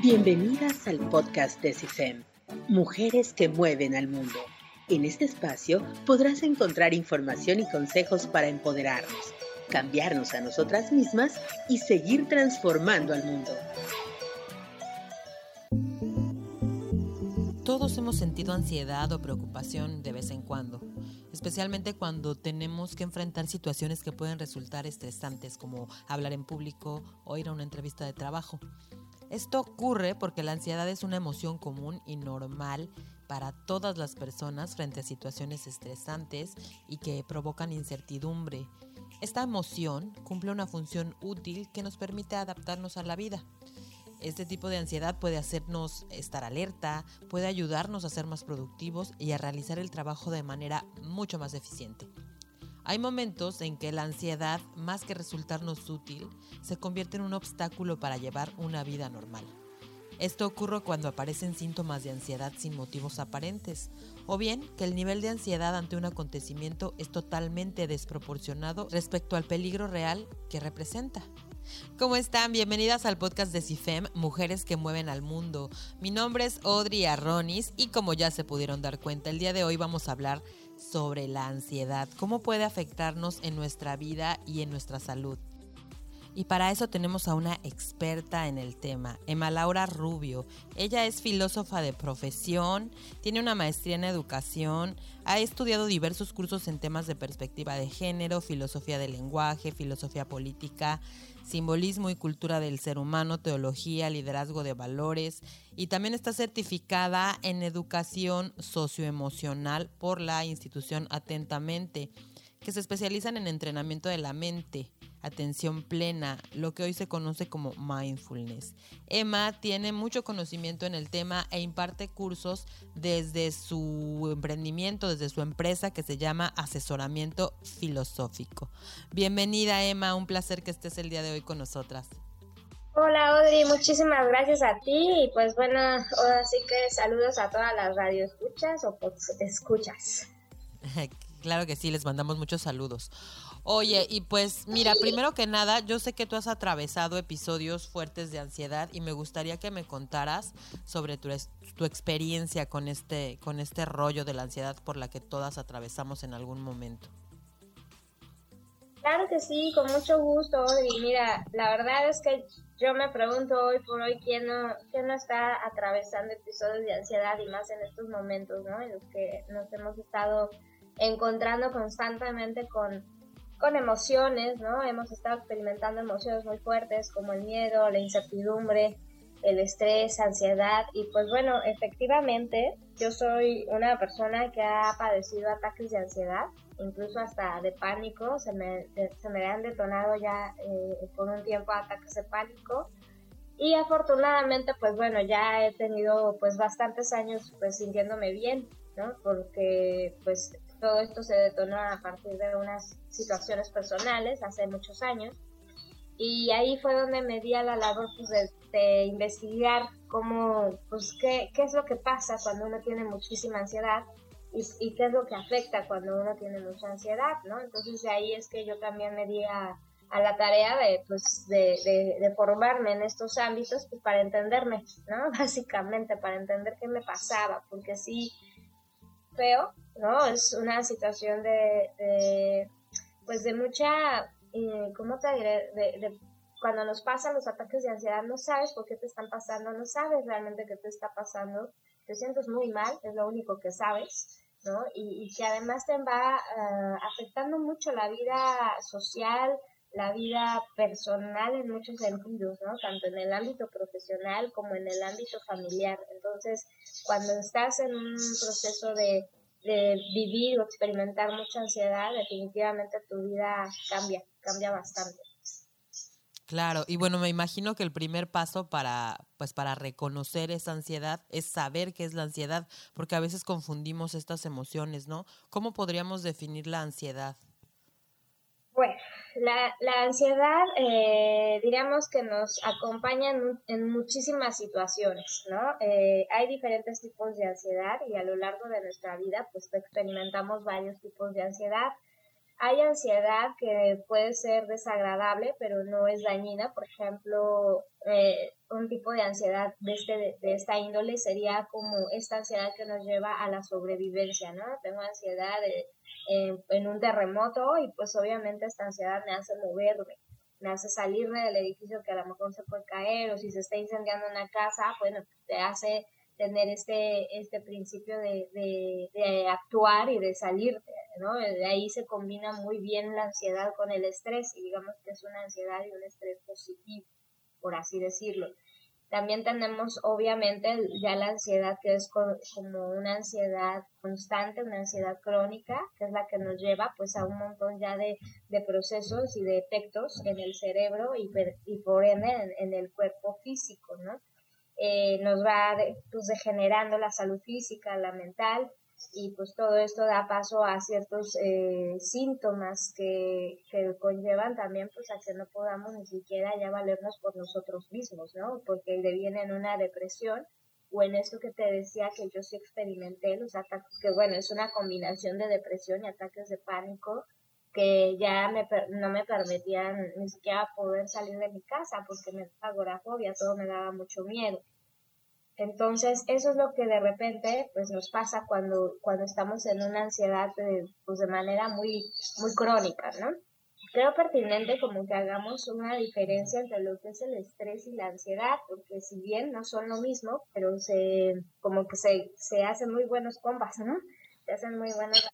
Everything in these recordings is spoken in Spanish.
Bienvenidas al podcast de CIFEM, Mujeres que mueven al mundo. En este espacio podrás encontrar información y consejos para empoderarnos, cambiarnos a nosotras mismas y seguir transformando al mundo. Todos hemos sentido ansiedad o preocupación de vez en cuando, especialmente cuando tenemos que enfrentar situaciones que pueden resultar estresantes como hablar en público o ir a una entrevista de trabajo. Esto ocurre porque la ansiedad es una emoción común y normal para todas las personas frente a situaciones estresantes y que provocan incertidumbre. Esta emoción cumple una función útil que nos permite adaptarnos a la vida. Este tipo de ansiedad puede hacernos estar alerta, puede ayudarnos a ser más productivos y a realizar el trabajo de manera mucho más eficiente. Hay momentos en que la ansiedad, más que resultarnos útil, se convierte en un obstáculo para llevar una vida normal. Esto ocurre cuando aparecen síntomas de ansiedad sin motivos aparentes, o bien que el nivel de ansiedad ante un acontecimiento es totalmente desproporcionado respecto al peligro real que representa. ¿Cómo están? Bienvenidas al podcast de CIFEM, Mujeres que Mueven al Mundo. Mi nombre es Audrey Arronis y como ya se pudieron dar cuenta, el día de hoy vamos a hablar sobre la ansiedad, cómo puede afectarnos en nuestra vida y en nuestra salud. Y para eso tenemos a una experta en el tema, Emma Laura Rubio. Ella es filósofa de profesión, tiene una maestría en educación, ha estudiado diversos cursos en temas de perspectiva de género, filosofía del lenguaje, filosofía política, simbolismo y cultura del ser humano, teología, liderazgo de valores y también está certificada en educación socioemocional por la institución Atentamente, que se especializan en entrenamiento de la mente atención plena, lo que hoy se conoce como mindfulness. Emma tiene mucho conocimiento en el tema e imparte cursos desde su emprendimiento, desde su empresa que se llama Asesoramiento Filosófico. Bienvenida Emma, un placer que estés el día de hoy con nosotras. Hola Audrey, muchísimas gracias a ti y pues bueno, ahora sí que saludos a todas las radioescuchas o escuchas. claro que sí, les mandamos muchos saludos. Oye, y pues mira, primero que nada, yo sé que tú has atravesado episodios fuertes de ansiedad y me gustaría que me contaras sobre tu, tu experiencia con este, con este rollo de la ansiedad por la que todas atravesamos en algún momento. Claro que sí, con mucho gusto, Y Mira, la verdad es que yo me pregunto hoy por hoy quién no, quién no está atravesando episodios de ansiedad y más en estos momentos, ¿no? En los que nos hemos estado encontrando constantemente con con emociones, ¿no? Hemos estado experimentando emociones muy fuertes como el miedo, la incertidumbre, el estrés, ansiedad y pues bueno, efectivamente yo soy una persona que ha padecido ataques de ansiedad, incluso hasta de pánico, se me, se me han detonado ya eh, por un tiempo ataques de pánico y afortunadamente pues bueno, ya he tenido pues bastantes años pues sintiéndome bien, ¿no? Porque pues todo esto se detonó a partir de unas situaciones personales hace muchos años. Y ahí fue donde me di a la labor pues, de, investigar cómo, pues, qué, qué, es lo que pasa cuando uno tiene muchísima ansiedad y, y, qué es lo que afecta cuando uno tiene mucha ansiedad, ¿no? Entonces de ahí es que yo también me di a, la tarea de, pues, de, formarme en estos ámbitos pues, para entenderme, ¿no? Básicamente, para entender qué me pasaba, porque sí, feo, ¿no? Es una situación de, pues de mucha, eh, ¿cómo te diré? De, cuando nos pasan los ataques de ansiedad, no sabes por qué te están pasando, no sabes realmente qué te está pasando, te sientes muy mal, es lo único que sabes, ¿no? Y, que además te va eh, afectando mucho la vida social, la vida personal en muchos sentidos, ¿no? Tanto en el ámbito profesional como en el ámbito familiar. Entonces, cuando estás en un proceso de de vivir o experimentar mucha ansiedad, definitivamente tu vida cambia, cambia bastante. Claro, y bueno, me imagino que el primer paso para, pues, para reconocer esa ansiedad es saber qué es la ansiedad, porque a veces confundimos estas emociones, ¿no? ¿Cómo podríamos definir la ansiedad? Bueno, la, la ansiedad, eh, diríamos que nos acompaña en, muchísimas situaciones, ¿no? Eh, hay diferentes tipos de ansiedad y a lo largo de nuestra vida, pues experimentamos varios tipos de ansiedad. hay ansiedad que puede ser desagradable, pero no es dañina. Por ejemplo, eh, un tipo de ansiedad de, este, de, esta índole sería como esta ansiedad que nos lleva a la sobrevivencia, ¿no? Tengo ansiedad en un terremoto y pues obviamente esta ansiedad me hace moverme, me hace salirme del edificio que a lo mejor se puede caer o si se está incendiando una casa, bueno, te hace tener este, este principio de, de, actuar y de salir, ¿no? De ahí se combina muy bien la ansiedad con el estrés y digamos que es una ansiedad y un estrés positivo, por así decirlo. También tenemos obviamente ya la ansiedad que es como una ansiedad constante, una ansiedad crónica, que es la que nos lleva pues a un montón ya de, de procesos y de efectos en el cerebro y, y por ende en, en el cuerpo físico, ¿no? Eh, nos va pues, degenerando la salud física, la mental, y pues todo esto da paso a ciertos eh, síntomas que, que, conllevan también pues a que no podamos ni siquiera ya valernos por nosotros mismos, ¿no? Porque deviene en una depresión o en esto que te decía que yo sí experimenté, los ataques, que bueno, es una combinación de depresión y ataques de pánico que ya me, no me permitían ni siquiera poder salir de mi casa porque me daba agorafobia, todo me daba mucho miedo. Entonces, eso es lo que de repente pues nos pasa cuando, cuando estamos en una ansiedad de, pues de manera muy, muy crónica, ¿no? Creo pertinente como que hagamos una diferencia entre lo que es el estrés y la ansiedad, porque si bien no son lo mismo, pero se, como que se, se hacen muy buenos combas, ¿no? Se hacen muy buenos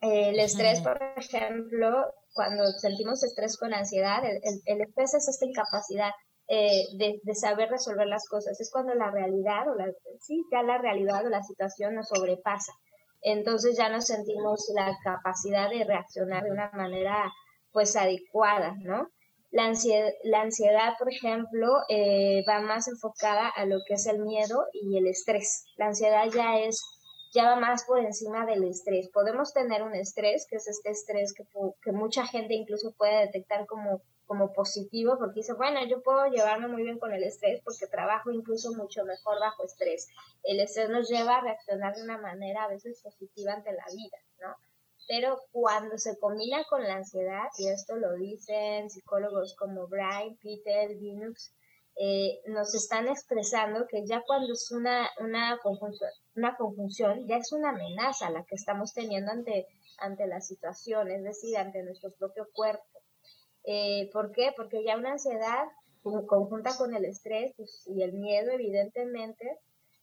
el estrés, por ejemplo, cuando sentimos estrés con ansiedad, el, estrés es esta incapacidad eh, de, saber resolver las cosas. Es cuando la realidad o la, sí, ya la realidad o la situación nos sobrepasa. Entonces ya no sentimos la capacidad de reaccionar de una manera pues adecuada, ¿no? La ansiedad, la ansiedad por ejemplo, eh, va más enfocada a lo que es el miedo y el estrés. La ansiedad ya es ya va más por encima del estrés. Podemos tener un estrés, que es este estrés que, que mucha gente incluso puede detectar como, como positivo, porque dice, bueno, yo puedo llevarme muy bien con el estrés porque trabajo incluso mucho mejor bajo estrés. El estrés nos lleva a reaccionar de una manera a veces positiva ante la vida, ¿no? Pero cuando se combina con la ansiedad, y esto lo dicen psicólogos como Brian, Peter, Linux, eh, nos están expresando que ya cuando es una, una, conjunción, una conjunción, ya es una amenaza la que estamos teniendo ante, ante la situación, es decir, ante nuestro propio cuerpo. Eh, ¿Por qué? Porque ya una ansiedad conjunta con el estrés pues, y el miedo, evidentemente,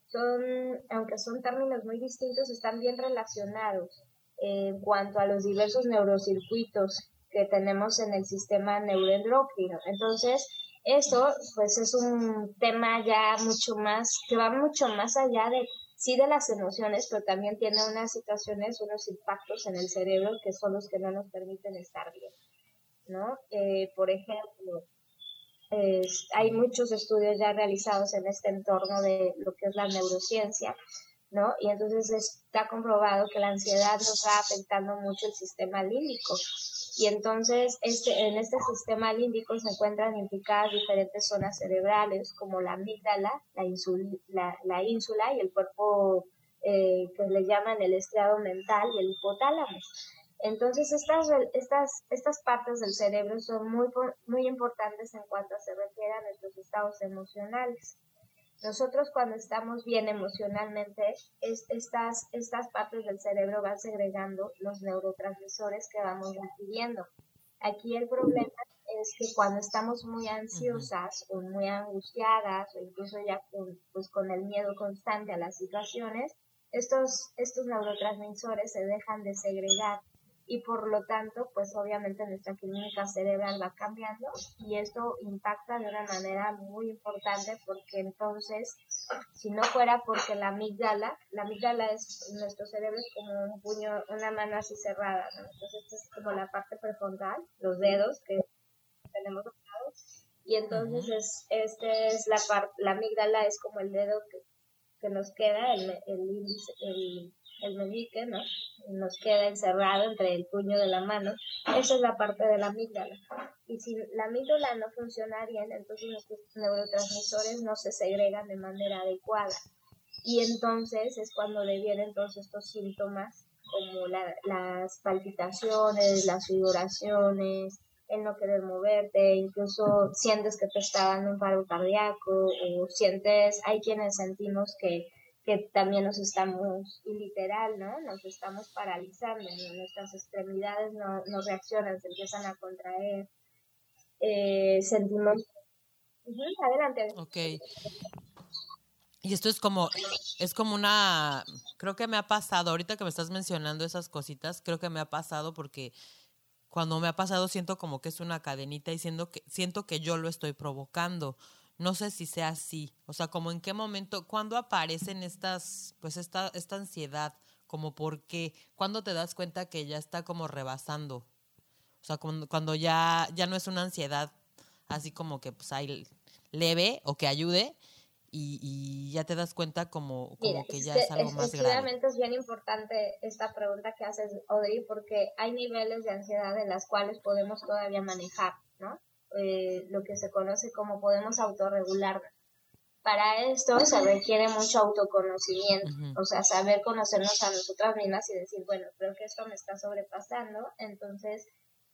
son, aunque son términos muy distintos, están bien relacionados en cuanto a los diversos neurocircuitos que tenemos en el sistema neuroendocrino. Entonces, eso pues es un tema ya mucho más, que va mucho más allá de, sí de las emociones, pero también tiene unas situaciones, unos impactos en el cerebro que son los que no nos permiten estar bien, ¿no? Eh, por ejemplo, hay muchos estudios ya realizados en este entorno de lo que es la neurociencia, ¿no? Y entonces está comprobado que la ansiedad nos va afectando mucho el sistema límbico, y entonces este, en este sistema límbico se encuentran implicadas diferentes zonas cerebrales como la amígdala, la, la, ínsula y el cuerpo eh, que le llaman el estriado mental y el hipotálamo. Entonces estas, estas, estas partes del cerebro son muy, muy importantes en cuanto se refiere a nuestros estados emocionales. Nosotros cuando estamos bien emocionalmente, estas, estas partes del cerebro van segregando los neurotransmisores que vamos recibiendo. Aquí el problema es que cuando estamos muy ansiosas o muy angustiadas o incluso ya con, pues con el miedo constante a las situaciones, estos, estos neurotransmisores se dejan de segregar y por lo tanto, pues obviamente nuestra química cerebral va cambiando y esto impacta de una manera muy importante porque entonces, si no fuera porque la amígdala, la amígdala es, nuestro cerebro es como un puño, una mano así cerrada, ¿no? Entonces esta es como la parte prefrontal, los dedos que tenemos y entonces es, este es la parte, la amígdala es como el dedo que, que nos queda, el, el índice, el el meñique, ¿no? Nos queda encerrado entre el puño de la mano. Esa es la parte de la amígdala. Y si la amígdala no funciona bien, entonces nuestros neurotransmisores no se segregan de manera adecuada. Y entonces es cuando devienen todos estos síntomas como las palpitaciones, las sudoraciones, el no querer moverte, incluso sientes que te está dando un paro cardíaco o sientes, hay quienes sentimos que, que también nos estamos, literal, ¿no? Nos estamos paralizando, nuestras extremidades no, no reaccionan, se empiezan a contraer, eh, sentimos... adelante. Ok. Y esto es como, es como una, creo que me ha pasado, ahorita que me estás mencionando esas cositas, creo que me ha pasado porque cuando me ha pasado siento como que es una cadenita y que, siento que yo lo estoy provocando. No sé si sea así. O sea, como en qué momento, cuándo aparecen estas, pues esta, esta ansiedad, como por qué, cuándo te das cuenta que ya está como rebasando. O sea, cuando, cuando ya, ya no es una ansiedad así como que pues hay leve o que ayude, y, ya te das cuenta como, que ya es, algo más grave. es bien importante esta pregunta que haces, Audrey, porque hay niveles de ansiedad en las cuales podemos todavía manejar, ¿no? Eh, lo que se conoce como podemos autorregular. Para esto se requiere mucho autoconocimiento, o sea, saber conocernos a nosotras mismas y decir, bueno, creo que esto me está sobrepasando, entonces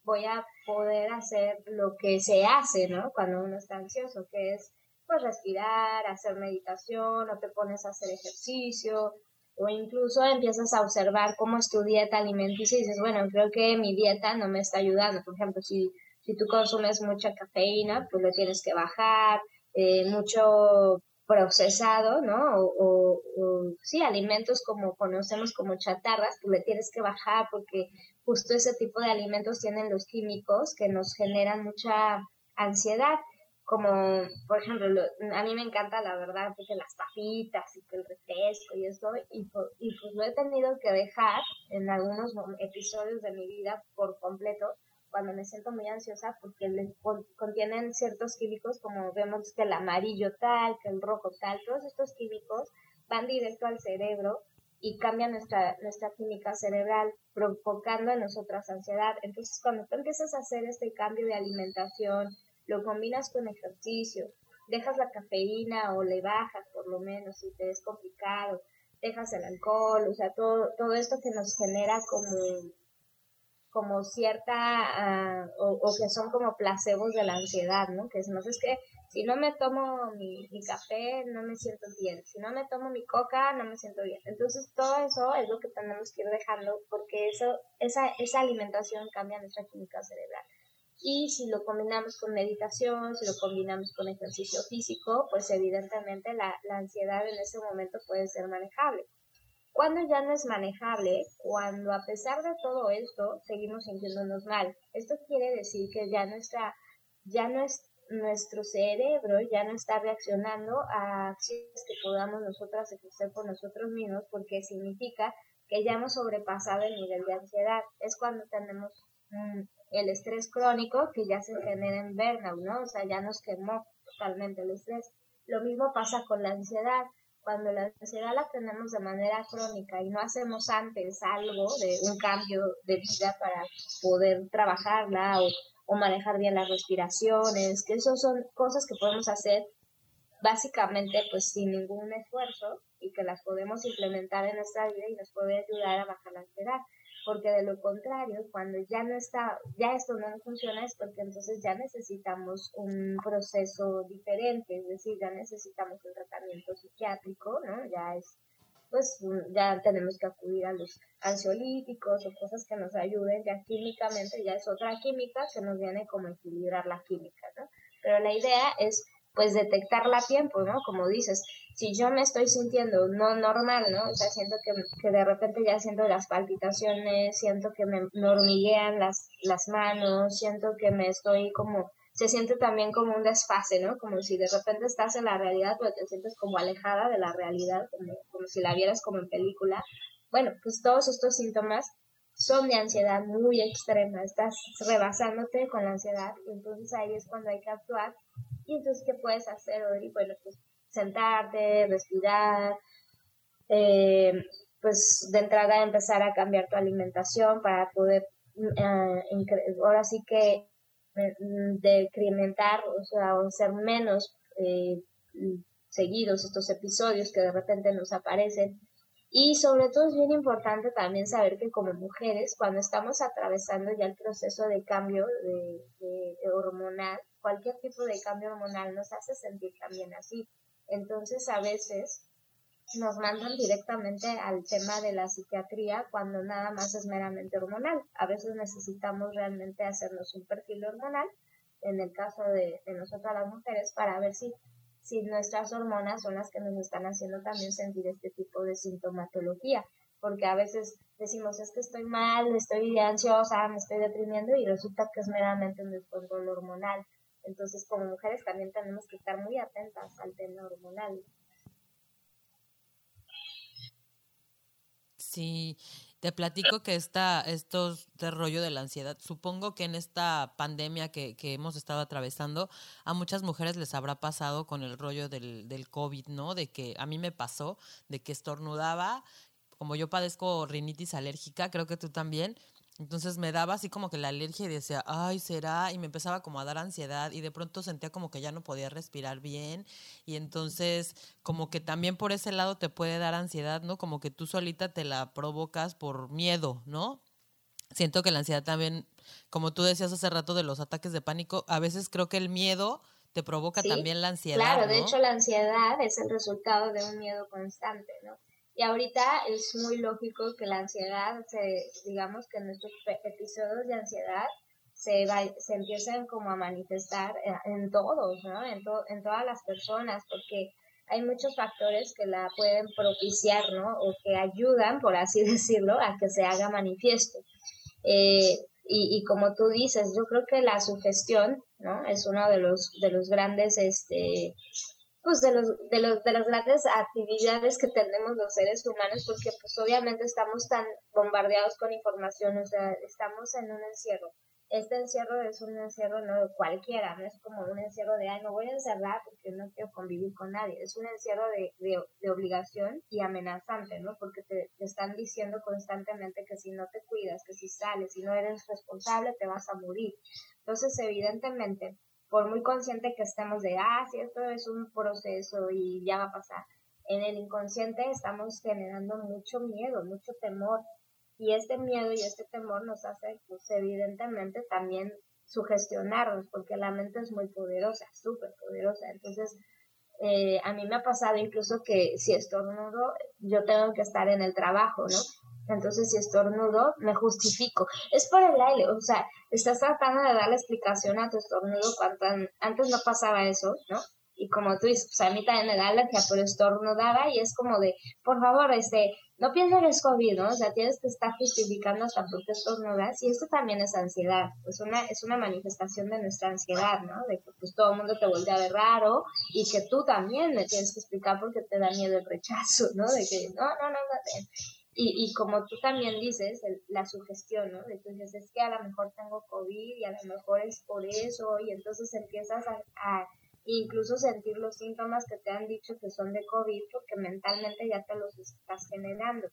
voy a poder hacer lo que se hace, ¿no? Cuando uno está ansioso, que es pues respirar, hacer meditación o te pones a hacer ejercicio o incluso empiezas a observar cómo es tu dieta alimenticia y dices, bueno, creo que mi dieta no me está ayudando. Por ejemplo, si, si tú consumes mucha cafeína, pues lo tienes que bajar, eh, mucho procesado, ¿no? O, sí, alimentos como conocemos como chatarras, pues le tienes que bajar porque justo ese tipo de alimentos tienen los químicos que nos generan mucha ansiedad como, por ejemplo, a mí me encanta la verdad, porque las papitas y que el refresco y eso, y pues lo he tenido que dejar en algunos episodios de mi vida por completo, cuando me siento muy ansiosa, porque contienen ciertos químicos, como vemos que el amarillo tal, que el rojo tal, todos estos químicos van directo al cerebro y cambian nuestra, nuestra química cerebral, provocando en nosotras ansiedad. Entonces, cuando tú empiezas a hacer este cambio de alimentación, lo combinas con ejercicio, dejas la cafeína o le bajas por lo menos si te es complicado, dejas el alcohol, o sea, todo, todo esto que nos genera como, como cierta, ah, o, que son como placebos de la ansiedad, ¿no? Que es, no es que si no me tomo mi, mi, café no me siento bien, si no me tomo mi coca no me siento bien. Entonces todo eso es lo que tenemos que ir dejando porque eso, esa, esa alimentación cambia nuestra química cerebral. Y si lo combinamos con meditación, si lo combinamos con ejercicio físico, pues evidentemente la, la ansiedad en ese momento puede ser manejable. Cuando ya no es manejable, cuando a pesar de todo esto seguimos sintiéndonos mal. Esto quiere decir que ya nuestra, ya no es, nuestro cerebro ya no está reaccionando a acciones que podamos nosotras ejercer por nosotros mismos porque significa que ya hemos sobrepasado el nivel de ansiedad. Es cuando tenemos el estrés crónico que ya se genera en burnout, ¿no? O sea, ya nos quemó totalmente el estrés. Lo mismo pasa con la ansiedad. Cuando la ansiedad la tenemos de manera crónica y no hacemos antes algo de un cambio de vida para poder trabajarla o, manejar bien las respiraciones, que eso son cosas que podemos hacer básicamente pues sin ningún esfuerzo y que las podemos implementar en nuestra vida y nos puede ayudar a bajar la ansiedad porque de lo contrario, cuando ya no está, ya esto no funciona es porque entonces ya necesitamos un proceso diferente, es decir, ya necesitamos un tratamiento psiquiátrico, ¿no? Ya es, pues ya tenemos que acudir a los ansiolíticos o cosas que nos ayuden, ya químicamente ya es otra química que nos viene como equilibrar la química, ¿no? Pero la idea es pues detectarla a tiempo, ¿no? Como dices, si yo me estoy sintiendo no normal, ¿no? O sea, siento que, de repente ya siento las palpitaciones, siento que me, hormiguean las, las manos, siento que me estoy como, se siente también como un desfase, ¿no? Como si de repente estás en la realidad, pero te sientes como alejada de la realidad, como, como si la vieras como en película. Bueno, pues todos estos síntomas son de ansiedad muy extrema, estás rebasándote con la ansiedad, entonces ahí es cuando hay que actuar y entonces, ¿qué puedes hacer, Odri? Bueno, pues sentarte, respirar, eh, pues de entrada empezar a cambiar tu alimentación para poder, eh, ahora sí que mm, decrementar, o sea, o ser menos eh, seguidos estos episodios que de repente nos aparecen. Y sobre todo es bien importante también saber que como mujeres, cuando estamos atravesando ya el proceso de cambio de, hormonal, cualquier tipo de cambio hormonal nos hace sentir también así. Entonces a veces nos mandan directamente al tema de la psiquiatría cuando nada más es meramente hormonal. A veces necesitamos realmente hacernos un perfil hormonal, en el caso de, de nosotras las mujeres, para ver si si nuestras hormonas son las que nos están haciendo también sentir este tipo de sintomatología, porque a veces decimos es que estoy mal, estoy ansiosa, me estoy deprimiendo y resulta que es meramente un descontrol hormonal. Entonces, como mujeres también tenemos que estar muy atentas al tema hormonal. Sí, te platico que esta, estos de rollo de la ansiedad, supongo que en esta pandemia que, que, hemos estado atravesando, a muchas mujeres les habrá pasado con el rollo del, del COVID, ¿no? De que a mí me pasó, de que estornudaba, como yo padezco rinitis alérgica, creo que tú también, entonces me daba así como que la alergia y decía, ay, será, y me empezaba como a dar ansiedad y de pronto sentía como que ya no podía respirar bien y entonces como que también por ese lado te puede dar ansiedad, ¿no? Como que tú solita te la provocas por miedo, ¿no? Siento que la ansiedad también, como tú decías hace rato de los ataques de pánico, a veces creo que el miedo te provoca también la ansiedad. Claro, de hecho la ansiedad es el resultado de un miedo constante, ¿no? Y ahorita es muy lógico que la ansiedad, se, digamos que nuestros episodios de ansiedad se, se empiecen como a manifestar en todos, ¿no? En, en todas las personas, porque hay muchos factores que la pueden propiciar, ¿no? O que ayudan, por así decirlo, a que se haga manifiesto. Eh, y, y, como tú dices, yo creo que la sugestión, ¿no? Es uno de los, de los grandes, este, pues de los, de los de las grandes actividades que tenemos los seres humanos porque pues obviamente estamos tan bombardeados con información o sea estamos en un encierro. Este encierro es un encierro no cualquiera no es como un encierro de ay me voy a encerrar porque no quiero convivir con nadie es un encierro de, de, obligación y amenazante no porque te, te están diciendo constantemente que si no te cuidas que si sales si no eres responsable te vas a morir. Entonces evidentemente por muy consciente que estemos de, ah, si esto es un proceso y ya va a pasar, en el inconsciente estamos generando mucho miedo, mucho temor. Y este miedo y este temor nos hace, pues evidentemente, también sugestionarnos, porque la mente es muy poderosa, súper poderosa. Entonces, eh, a mí me ha pasado incluso que si estornudo, yo tengo que estar en el trabajo, ¿no? Entonces, si estornudo, me justifico. Es por el aire, o sea, estás tratando de dar la explicación a tu estornudo cuando antes no pasaba eso, ¿no? Y como tú dices, pues a mí también me da alergia, pero estornudaba y es como de, por favor, este, no pienses que COVID, ¿no? O sea, tienes que estar justificando hasta por qué estornudas y esto también es ansiedad, es una, es una manifestación de nuestra ansiedad, ¿no? De que pues todo el mundo te voltea de raro y que tú también me tienes que explicar por qué te da miedo el rechazo, ¿no? De que, no, no, no, no, y, y como tú también dices, la sugestión, ¿no? Entonces es que a lo mejor tengo COVID y a lo mejor es por eso y entonces empiezas a, incluso sentir los síntomas que te han dicho que son de COVID porque mentalmente ya te los estás generando.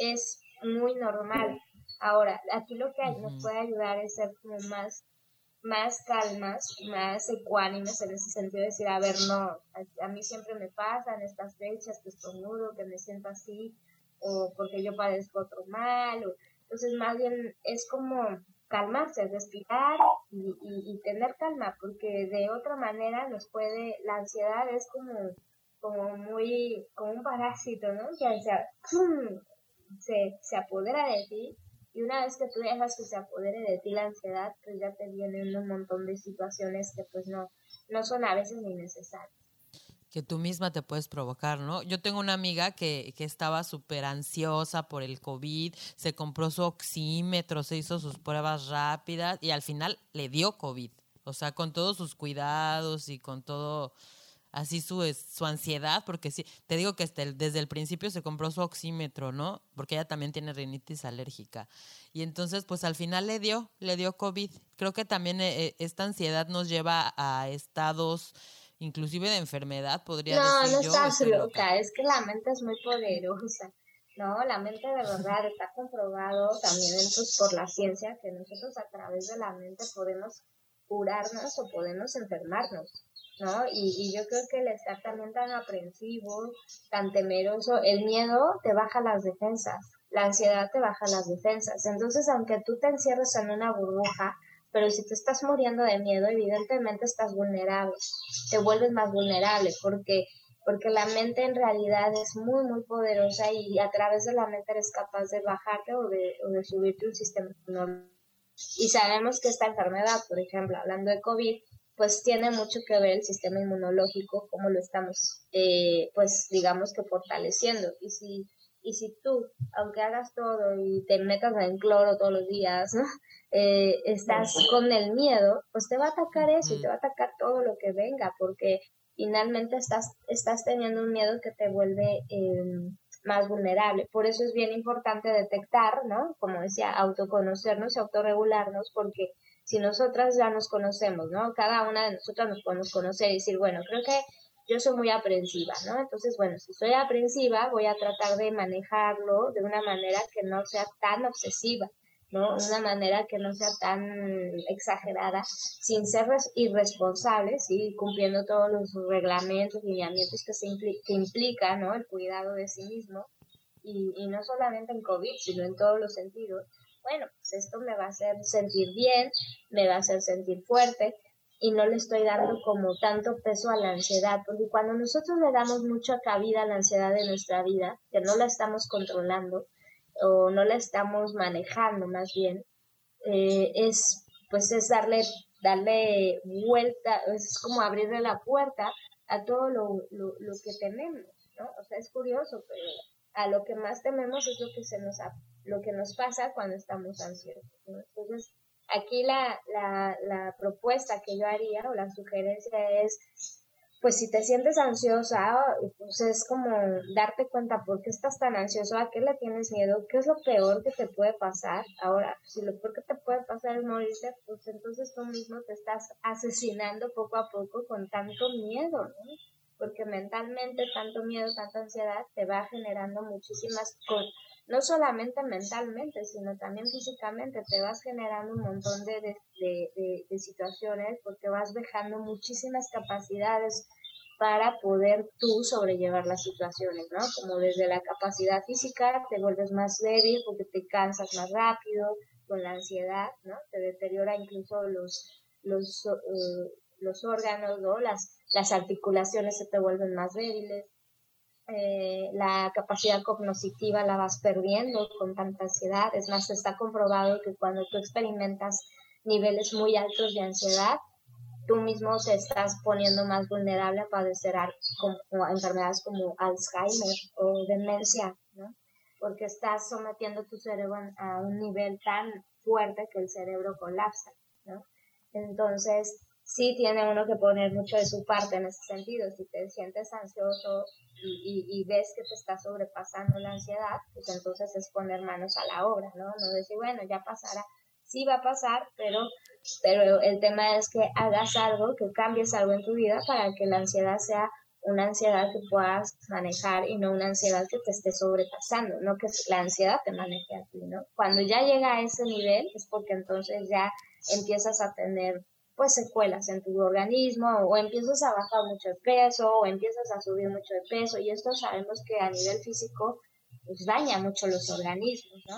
Es muy normal. Ahora, aquí lo que nos puede ayudar es ser como más más calmas, más ecuánimes en ese sentido de decir, a ver, no, a, a mí siempre me pasan estas fechas que estornudo, que me siento así, o porque yo padezco otro mal. O, entonces, más bien es como calmarse, respirar y, y, tener calma, porque de otra manera nos puede, la ansiedad es como, como muy, como un parásito, ¿no? Que se, se apodera de ti y una vez que tú dejas que se apodere de ti la ansiedad, pues ya te vienen un montón de situaciones que pues no, no son a veces ni necesarias que tú misma te puedes provocar, ¿no? Yo tengo una amiga que, que estaba súper ansiosa por el COVID, se compró su oxímetro, se hizo sus pruebas rápidas y al final le dio COVID. O sea, con todos sus cuidados y con todo así su, su ansiedad, porque sí, te digo que desde el principio se compró su oxímetro, ¿no? Porque ella también tiene rinitis alérgica. Y entonces, pues al final le dio, le dio COVID. Creo que también eh, esta ansiedad nos lleva a estados inclusive de enfermedad, podría no, decir. No, no estás loca, es que la mente es muy poderosa. No, la mente de verdad está comprobado también pues, por la ciencia que nosotros a través de la mente podemos curarnos o podemos enfermarnos. ¿no? Y, y yo creo que el estar también tan aprensivo, tan temeroso, el miedo te baja las defensas, la ansiedad te baja las defensas. Entonces, aunque tú te encierres en una burbuja, pero si te estás muriendo de miedo, evidentemente estás vulnerable, te vuelves más vulnerable porque porque la mente en realidad es muy, muy poderosa y a través de la mente eres capaz de bajarte o de, o de subirte un sistema Y sabemos que esta enfermedad, por ejemplo, hablando de COVID, pues tiene mucho que ver el sistema inmunológico, cómo lo estamos, eh, pues digamos que fortaleciendo. Y si, y si tú, aunque hagas todo y te metas en cloro todos los días, eh, estás con el miedo, pues te va a atacar eso y te va a atacar todo lo que venga, porque finalmente estás, estás teniendo un miedo que te vuelve em, más vulnerable. Por eso es bien importante detectar, ¿no? Como decía, autoconocernos y autorregularnos, porque si nosotras ya nos conocemos, ¿no? Cada una de nosotras nos podemos conocer y decir, bueno, creo que yo soy muy aprensiva, ¿no? Entonces, bueno, si soy aprensiva, voy a tratar de manejarlo de una manera que no sea tan obsesiva. ¿no? Una manera que no sea tan exagerada, sin ser irresponsables y cumpliendo todos los reglamentos, lineamientos que, se que implica, ¿no? El cuidado de sí mismo. Y, y no solamente en COVID, sino en todos los sentidos. Bueno, pues esto me va a hacer sentir bien, me va a hacer sentir fuerte, y no le estoy dando como tanto peso a la ansiedad, porque cuando nosotros le damos mucha cabida a la ansiedad de nuestra vida, que no la estamos controlando, o no la estamos manejando más bien, eh, es pues es darle, darle vuelta, es como abrirle la puerta a todo lo, lo, que tememos, ¿no? O sea, es curioso, pero a lo que más tememos es lo que se nos lo que nos pasa cuando estamos ansiosos. Entonces, aquí la, la, la propuesta que yo haría o la sugerencia es pues si te sientes ansiosa, pues es como darte cuenta por qué estás tan ansioso, a qué le tienes miedo, qué es lo peor que te puede pasar. Ahora, si lo peor que te puede pasar es morirte, pues entonces tú mismo te estás asesinando poco a poco con tanto miedo, ¿no? Porque mentalmente tanto miedo, tanta ansiedad te va generando muchísimas no solamente mentalmente, sino también físicamente, te vas generando un montón de, de, de, situaciones porque vas dejando muchísimas capacidades para poder tú sobrellevar las situaciones, ¿no? Como desde la capacidad física te vuelves más débil porque te cansas más rápido con la ansiedad, ¿no? Te deteriora incluso los, los, eh, los órganos, ¿no? Las, las articulaciones se te vuelven más débiles eh, la capacidad cognitiva la vas perdiendo con tanta ansiedad. Es más, está comprobado que cuando tú experimentas niveles muy altos de ansiedad, tú mismo te estás poniendo más vulnerable a padecer como, enfermedades como Alzheimer o demencia, ¿no? Porque estás sometiendo tu cerebro a un nivel tan fuerte que el cerebro colapsa, ¿no? Entonces, sí tiene uno que poner mucho de su parte en ese sentido. Si te sientes ansioso y, ves que te está sobrepasando la ansiedad, pues entonces es poner manos a la obra, ¿no? No decir, bueno, ya pasará. Sí va a pasar, pero, pero el tema es que hagas algo, que cambies algo en tu vida para que la ansiedad sea una ansiedad que puedas manejar y no una ansiedad que te esté sobrepasando, no que la ansiedad te maneje a ti, ¿no? Cuando ya llega a ese nivel es porque entonces ya empiezas a tener pues secuelas en tu organismo o empiezas a bajar mucho de peso o empiezas a subir mucho de peso y esto sabemos que a nivel físico pues daña mucho los organismos, ¿no?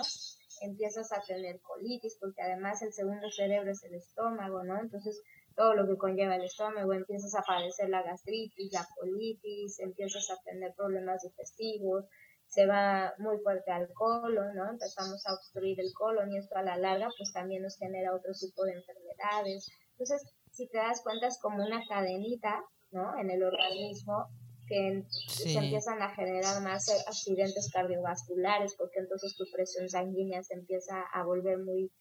Empiezas a tener colitis porque además el segundo cerebro es el estómago, ¿no? Entonces todo lo que conlleva el estómago, empiezas a padecer la gastritis, la colitis, empiezas a tener problemas digestivos, se va muy fuerte al colon, ¿no? Empezamos a obstruir el colon y esto a la larga pues también nos genera otro tipo de enfermedades, entonces, si te das cuenta, es como una cadenita, ¿no? En el organismo que se empiezan a generar más accidentes cardiovasculares porque entonces tu presión sanguínea se empieza a volver muy,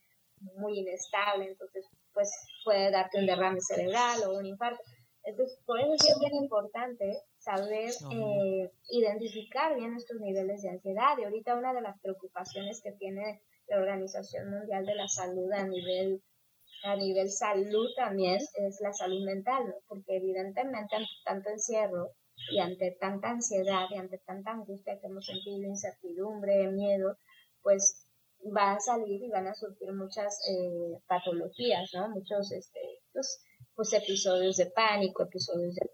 muy inestable, entonces pues puede darte un derrame cerebral o un infarto. Entonces, por eso es bien importante saber eh, identificar bien estos niveles de ansiedad. Y ahorita una de las preocupaciones que tiene la Organización Mundial de la Salud a nivel a nivel salud también es la salud mental, porque evidentemente ante tanto encierro y ante tanta ansiedad y ante tanta angustia que hemos sentido, incertidumbre, miedo, pues va a salir y van a surgir muchas eh, patologías, ¿no? Muchos, este, pues, pues episodios de pánico, episodios de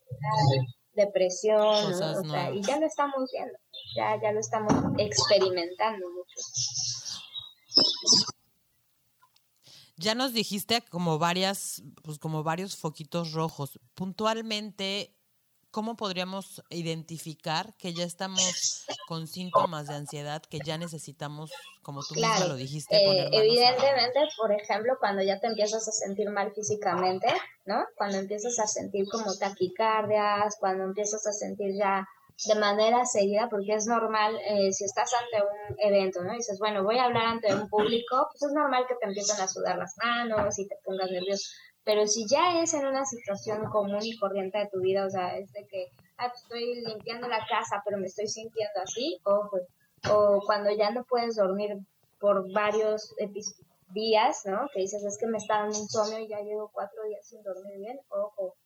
depresión, ¿no? o sea, y ya lo estamos viendo, ya, ya lo estamos experimentando mucho. Ya nos dijiste como varias, pues como varios foquitos rojos. Puntualmente, ¿cómo podríamos identificar que ya estamos con síntomas de ansiedad, que ya necesitamos, como tú misma lo dijiste, eh, evidentemente, por ejemplo, cuando ya te empiezas a sentir mal físicamente, ¿no? Cuando empiezas a sentir como taquicardias, cuando empiezas a sentir ya de manera seguida, porque es normal, eh, si estás ante un evento, ¿no? Y dices, bueno, voy a hablar ante un público, pues es normal que te empiecen a sudar las manos y te pongas nervioso. Pero si ya es en una situación común y corriente de tu vida, o sea, es de que pues estoy limpiando la casa, pero me estoy sintiendo así, ojo. O cuando ya no puedes dormir por varios días, ¿no? Que dices, es que me está dando insomnio y ya llevo cuatro días sin dormir bien, ojo.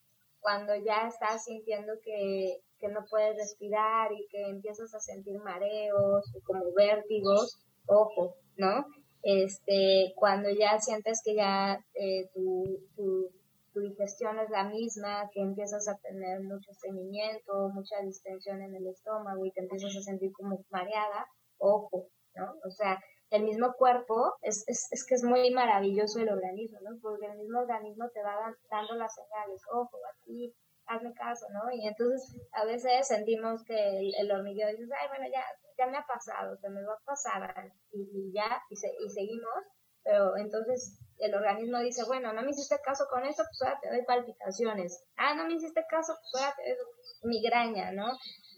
Cuando ya estás sintiendo que, que no puedes respirar y que empiezas a sentir mareos, como vértigos, ojo, ¿no? este, cuando ya sientes que ya eh, tu, tu, digestión es la misma, que empiezas a tener mucho estreñimiento, mucha distensión en el estómago y te empiezas a sentir como mareada, ojo, ¿no? O sea, el mismo cuerpo, es, es, es que es muy maravilloso el organismo, ¿no? Porque el mismo organismo te va dando las señales, ojo, aquí, hazme caso, ¿no? Y entonces a veces sentimos que el, el hormigueo dices, ay, bueno, ya ya me ha pasado, se me va a pasar y, ya, y, y seguimos, pero entonces el organismo dice, bueno, no me hiciste caso con eso, pues ahora te doy palpitaciones. Ah, no me hiciste caso, pues ahora te doy migraña, ¿no?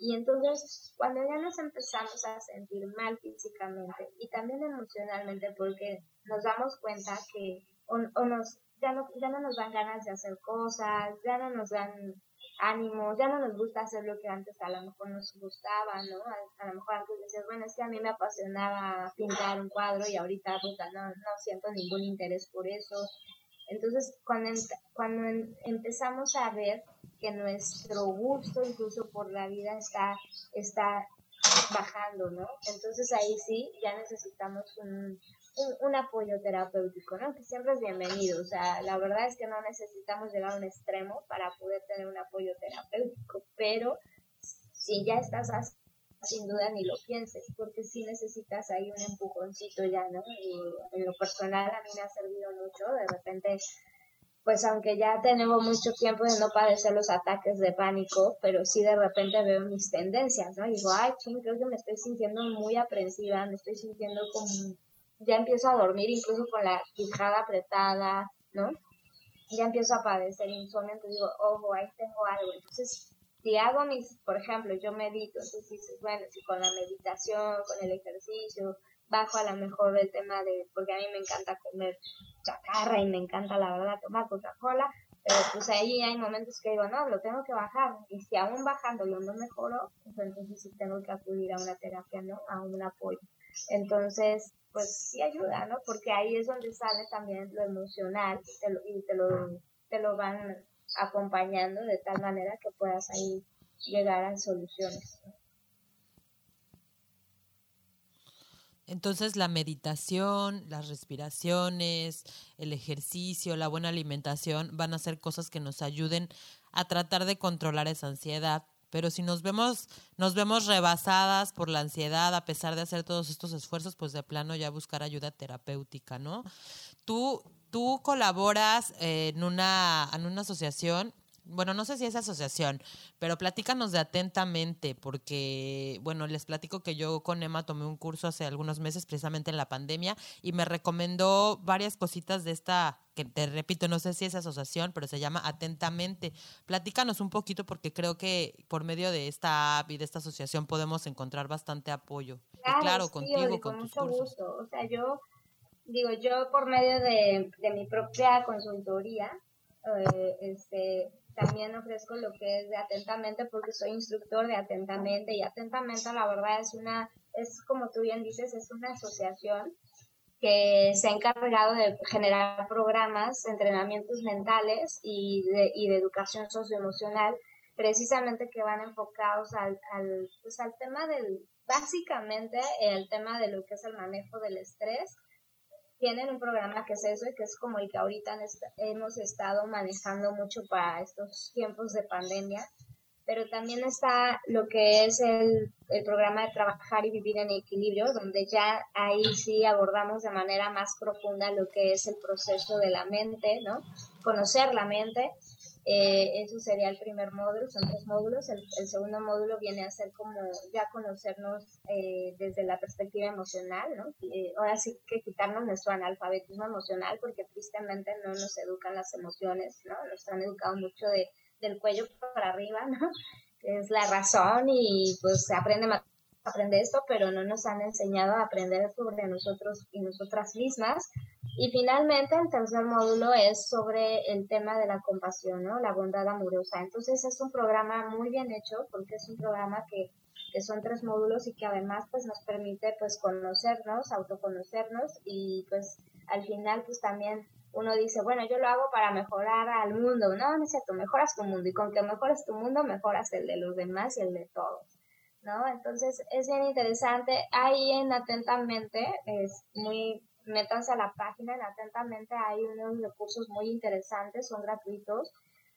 Y entonces, cuando ya nos empezamos a sentir mal físicamente y también emocionalmente, porque nos damos cuenta que o, nos, ya, no, ya no nos dan ganas de hacer cosas, ya no nos dan ánimo, ya no nos gusta hacer lo que antes a lo mejor nos gustaba, ¿no? A, lo mejor antes decías, bueno, es que a mí me apasionaba pintar un cuadro y ahorita, puta, no, no siento ningún interés por eso. Entonces, cuando, cuando empezamos a ver que nuestro gusto incluso por la vida está, está bajando, ¿no? Entonces ahí sí, ya necesitamos un, un, apoyo terapéutico, ¿no? Que siempre es bienvenido. O sea, la verdad es que no necesitamos llegar a un extremo para poder tener un apoyo terapéutico, pero si ya estás así, sin duda ni lo pienses, porque sí necesitas ahí un empujoncito ya, ¿no? Y en lo personal a mí me ha servido mucho, de repente, pues aunque ya tenemos mucho tiempo de no padecer los ataques de pánico, pero sí de repente veo mis tendencias, ¿no? Y digo, ay, ching, creo que me estoy sintiendo muy aprensiva, me estoy sintiendo como ya empiezo a dormir incluso con la quijada apretada, ¿no? Ya empiezo a padecer insomnio, entonces digo, ojo, ahí tengo algo. Entonces, si hago mis, por ejemplo, yo medito, entonces dices, bueno, si con la meditación, con el ejercicio, bajo a lo mejor el tema de, porque a mí me encanta comer chacarra y me encanta la verdad tomar Coca-Cola, pero pues ahí hay momentos que digo, no, lo tengo que bajar, y si aún bajándolo no mejoro, pues entonces sí tengo que acudir a una terapia, ¿no? A un apoyo. Entonces, pues sí ayuda, ¿no? Porque ahí es donde sale también lo emocional y te lo, te lo, van acompañando de tal manera que puedas ahí llegar a soluciones. Entonces la meditación, las respiraciones, el ejercicio, la buena alimentación van a ser cosas que nos ayuden a tratar de controlar esa ansiedad, pero si nos vemos, nos vemos rebasadas por la ansiedad a pesar de hacer todos estos esfuerzos, pues de plano ya buscar ayuda terapéutica, ¿no? Tú, tú colaboras en una, en una asociación bueno, no sé si es asociación, pero platícanos de atentamente, porque, bueno, les platico que yo con Emma tomé un curso hace algunos meses, precisamente en la pandemia, y me recomendó varias cositas de esta, que te repito, no sé si es asociación, pero se llama Atentamente. Platícanos un poquito, porque creo que por medio de esta app y de esta asociación podemos encontrar bastante apoyo. Claro, y claro, contigo, con, tus mucho gusto. O sea, yo, digo, yo por medio de, de mi propia consultoría, eh, este también ofrezco lo que es de Atentamente porque soy instructor de Atentamente y Atentamente la verdad es una, es como tú bien dices, es una asociación que se ha encargado de generar programas, entrenamientos mentales y de, y de educación socioemocional, precisamente que van enfocados al, al, pues al tema del, básicamente el tema de lo que es el manejo del estrés tienen un programa que es eso y que es como el que ahorita hemos estado manejando mucho para estos tiempos de pandemia, pero también está lo que es el, el, programa de trabajar y vivir en equilibrio, donde ya ahí sí abordamos de manera más profunda lo que es el proceso de la mente, ¿no? Conocer la mente. Eh, eso sería el primer módulo, son tres módulos. El, segundo módulo viene a ser como ya conocernos eh, desde la perspectiva emocional, ¿no? Eh, ahora sí que quitarnos nuestro analfabetismo emocional, porque tristemente no nos educan las emociones, ¿no? Nos han educado mucho de del cuello para arriba, ¿no? Es la razón y pues aprende aprende esto, pero no nos han enseñado a aprender sobre nosotros y nosotras mismas. Y finalmente el tercer módulo es sobre el tema de la compasión, ¿no? La bondad amorosa. Entonces es un programa muy bien hecho porque es un programa que, que son tres módulos y que además pues nos permite pues conocernos, autoconocernos y pues al final pues también uno dice, bueno, yo lo hago para mejorar al mundo. No, no es cierto, mejoras tu mundo y con que mejores tu mundo, mejoras el de los demás y el de todos. ¿No? Entonces es bien interesante. Ahí en Atentamente, es muy, métanse a la página, en Atentamente hay unos recursos muy interesantes, son gratuitos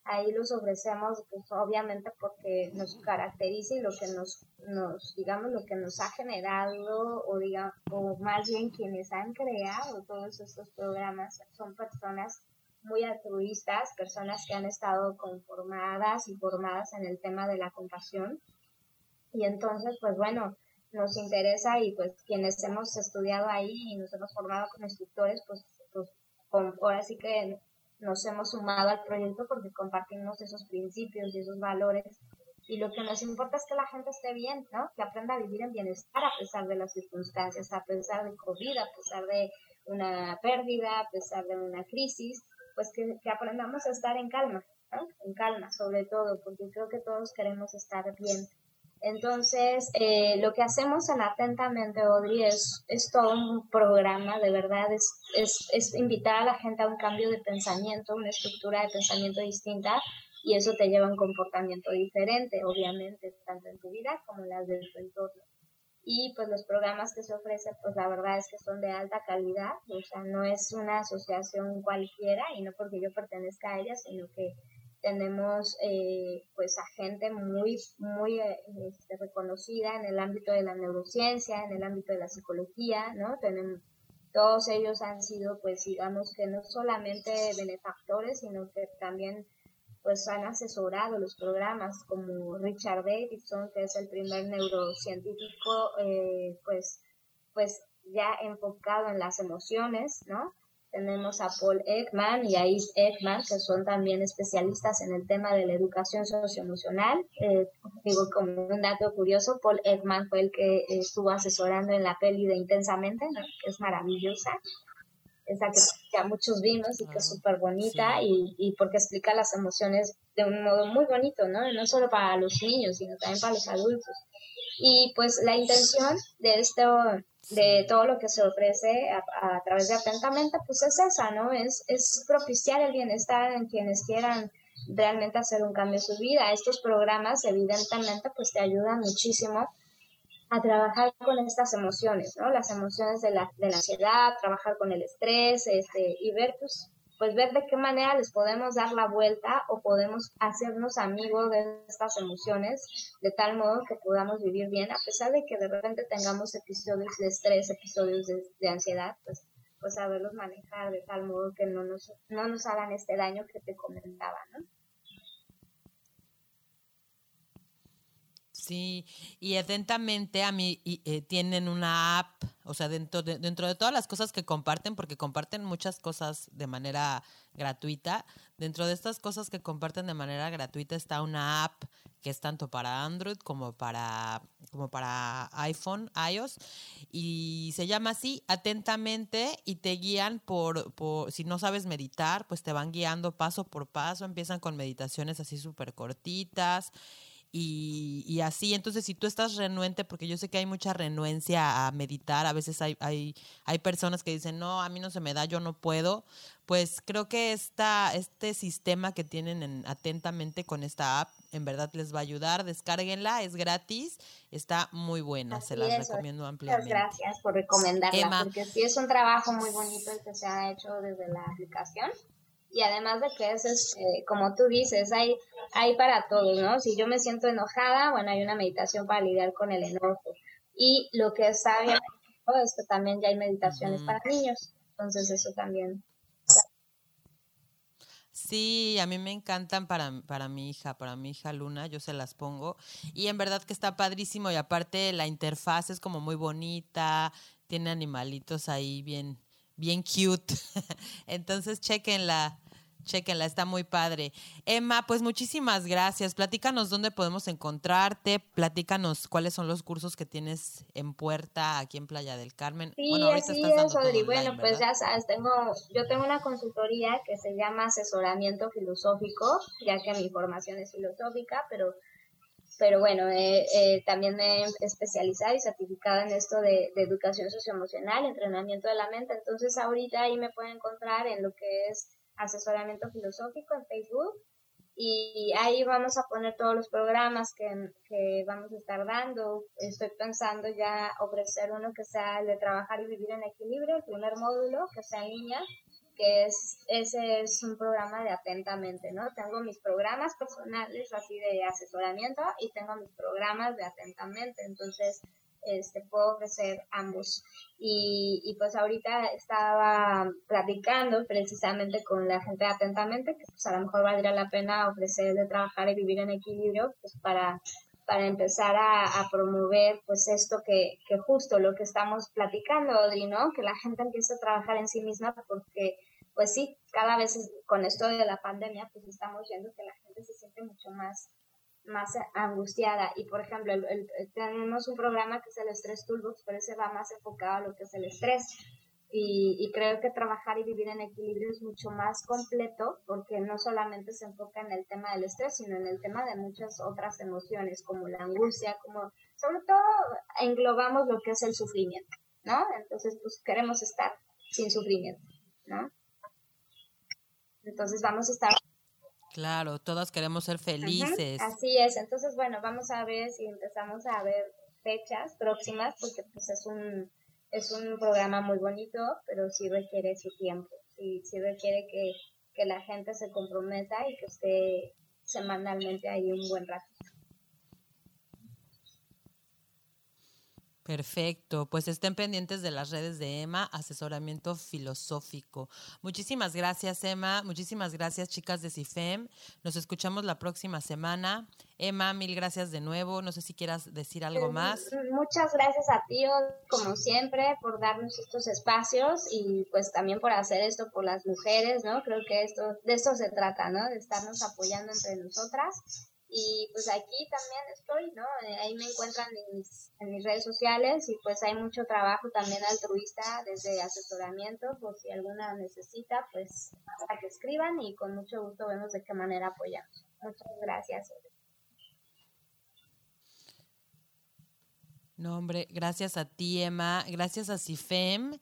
ahí los ofrecemos pues obviamente porque nos caracteriza y lo que nos, nos digamos lo que nos ha generado o digamos o más bien quienes han creado todos estos programas son personas muy altruistas, personas que han estado conformadas y formadas en el tema de la compasión. Y entonces, pues bueno, nos interesa y pues quienes hemos estudiado ahí y nos hemos formado como instructores, pues, pues ahora sí que nos hemos sumado al proyecto porque compartimos esos principios y esos valores. Y lo que nos importa es que la gente esté bien, ¿no? Que aprenda a vivir en bienestar a pesar de las circunstancias, a pesar de COVID, a pesar de una pérdida, a pesar de una crisis, pues que, que aprendamos a estar en calma, ¿no? En calma, sobre todo, porque creo que todos queremos estar bien entonces, eh, lo que hacemos en Atentamente, Audrey, es, es todo un programa, de verdad, es, es, es invitar a la gente a un cambio de pensamiento, una estructura de pensamiento distinta, y eso te lleva a un comportamiento diferente, obviamente, tanto en tu vida como en las de tu entorno. Y pues los programas que se ofrecen, pues la verdad es que son de alta calidad, o sea, no es una asociación cualquiera y no porque yo pertenezca a ella, sino que tenemos eh, pues a gente muy, muy eh, este, reconocida en el ámbito de la neurociencia, en el ámbito de la psicología, ¿no? Todos ellos han sido, pues digamos que no solamente benefactores, sino que también pues han asesorado los programas como Richard Davidson, que es el primer neurocientífico, eh, pues, pues ya enfocado en las emociones, ¿no? Tenemos a Paul Ekman y a Yves Ekman, que son también especialistas en el tema de la educación socioemocional. Eh, digo, como un dato curioso, Paul Ekman fue el que estuvo asesorando en la peli de Intensamente, que es maravillosa. Esa que ya muchos vimos y que es súper bonita y, y porque explica las emociones de un modo muy bonito, ¿no? No solo para los niños, sino también para los adultos. Y pues la intención de esto de todo lo que se ofrece a, través de Atentamente, pues es esa, ¿no? Es, es propiciar el bienestar en quienes quieran realmente hacer un cambio en su vida. Estos programas, evidentemente, pues te ayudan muchísimo a trabajar con estas emociones, ¿no? Las emociones de la, de la ansiedad, trabajar con el estrés, este, y ver, pues, pues ver de qué manera les podemos dar la vuelta o podemos hacernos amigos de estas emociones de tal modo que podamos vivir bien a pesar de que de repente tengamos episodios de estrés, episodios de, ansiedad, pues pues saberlos manejar de tal modo que no nos, no nos hagan este daño que te comentaba, ¿no? Sí, y atentamente a mí eh, tienen una app, o sea, dentro de, dentro de todas las cosas que comparten, porque comparten muchas cosas de manera gratuita, dentro de estas cosas que comparten de manera gratuita está una app que es tanto para Android como para, como para iPhone, iOS, y se llama así, atentamente, y te guían por, por si no sabes meditar, pues te van guiando paso por paso, empiezan con meditaciones así súper cortitas y, así. Entonces, si tú estás renuente, porque yo sé que hay mucha renuencia a meditar, a veces hay, hay, hay personas que dicen, no, a mí no se me da, yo no puedo, pues creo que esta, este sistema que tienen atentamente con esta app, en verdad les va a ayudar. Descárguenla, es gratis, está muy buena, se las recomiendo ampliamente. Muchas gracias por recomendarla, porque sí es un trabajo muy bonito el que se ha hecho desde la aplicación y además de que es, este, como tú dices, hay, hay para todos, ¿no? Si yo me siento enojada, bueno, hay una meditación para lidiar con el enojo. Y lo que está bien es que también ya hay meditaciones para niños, entonces eso también. Sí, a mí me encantan para, para mi hija, para mi hija Luna, yo se las pongo. Y en verdad que está padrísimo y aparte la interfaz es como muy bonita, tiene animalitos ahí bien, bien cute. Entonces, chequenla. Chequenla, está muy padre. Emma, pues muchísimas gracias. Platícanos dónde podemos encontrarte, platícanos cuáles son los cursos que tienes en puerta aquí en Playa del Carmen. Sí, bueno, así es, Odri. Bueno, pues ya sabes, tengo, yo tengo una consultoría que se llama asesoramiento filosófico, ya que mi formación es filosófica, pero pero bueno, eh, también me he especializado y certificada en esto de, de, educación socioemocional, entrenamiento de la mente. Entonces ahorita ahí me pueden encontrar en lo que es asesoramiento filosófico en Facebook y ahí vamos a poner todos los programas que, que, vamos a estar dando. Estoy pensando ya ofrecer uno que sea el de trabajar y vivir en equilibrio, el primer módulo, que sea en línea, que es, ese es un programa de atentamente, ¿no? Tengo mis programas personales así de asesoramiento y tengo mis programas de atentamente, entonces este, puedo ofrecer ambos. Y, y pues ahorita estaba platicando precisamente con la gente atentamente, que pues a lo mejor valdría la pena ofrecer de trabajar y vivir en equilibrio, pues para para empezar a, promover pues esto que, que, justo lo que estamos platicando, Odri, ¿no? Que la gente empiece a trabajar en sí misma porque pues sí, cada vez con esto de la pandemia pues estamos viendo que la gente se siente mucho más más angustiada. Y por ejemplo tenemos un programa que es el Stress Toolbox pero ese va más enfocado a lo que es el estrés. Y, creo que trabajar y vivir en equilibrio es mucho más completo porque no solamente se enfoca en el tema del estrés sino en el tema de muchas otras emociones como la angustia como sobre todo englobamos lo que es el sufrimiento no entonces pues queremos estar sin sufrimiento no entonces vamos a estar Claro, todas queremos ser felices. así es, entonces bueno, vamos a ver si empezamos a ver fechas próximas, porque pues es un, es un programa muy bonito, pero sí requiere su tiempo, sí, sí requiere que, que la gente se comprometa y que esté semanalmente ahí un buen rato. Perfecto, pues estén pendientes de las redes de Emma, asesoramiento filosófico. Muchísimas gracias, Emma. Muchísimas gracias, chicas de CIFEM. Nos escuchamos la próxima semana. Emma, mil gracias de nuevo. No sé si quieras decir algo más. Muchas gracias a ti, como siempre, por darnos estos espacios y pues también por hacer esto por las mujeres, ¿no? Creo que esto de esto se trata, ¿no? De estarnos apoyando entre nosotras y pues aquí también estoy, ¿no? Eh, ahí me encuentran en mis, en mis redes sociales y pues hay mucho trabajo también altruista desde asesoramiento, por si alguna necesita, pues hasta que escriban y con mucho gusto vemos de qué manera apoyamos. Muchas gracias. No, hombre, gracias a ti, Emma. Gracias a CIFEM.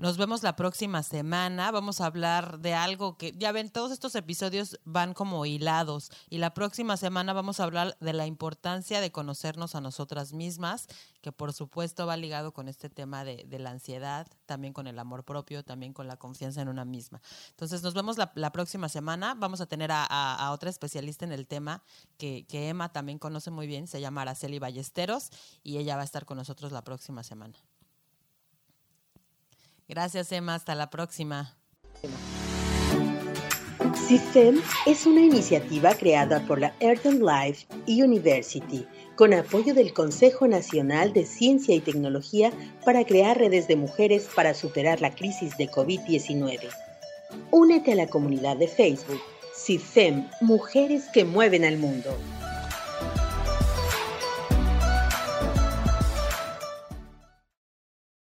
Nos vemos la próxima semana. Vamos a hablar de algo que, ya ven, todos estos episodios van como hilados. Y la próxima semana vamos a hablar de la importancia de conocernos a nosotras mismas, que por supuesto va ligado con este tema de, la ansiedad, también con el amor propio, también con la confianza en una misma. Entonces nos vemos la, próxima semana. Vamos a tener a, otra especialista en el tema que, que Emma también conoce muy bien. Se llama Araceli Ballesteros y ella va a estar con nosotros la próxima semana. Gracias, Emma. Hasta la próxima. CIFEM es una iniciativa creada por la Earthon Life University con apoyo del Consejo Nacional de Ciencia y Tecnología para crear redes de mujeres para superar la crisis de COVID-19. Únete a la comunidad de Facebook CIFEM Mujeres que Mueven al Mundo.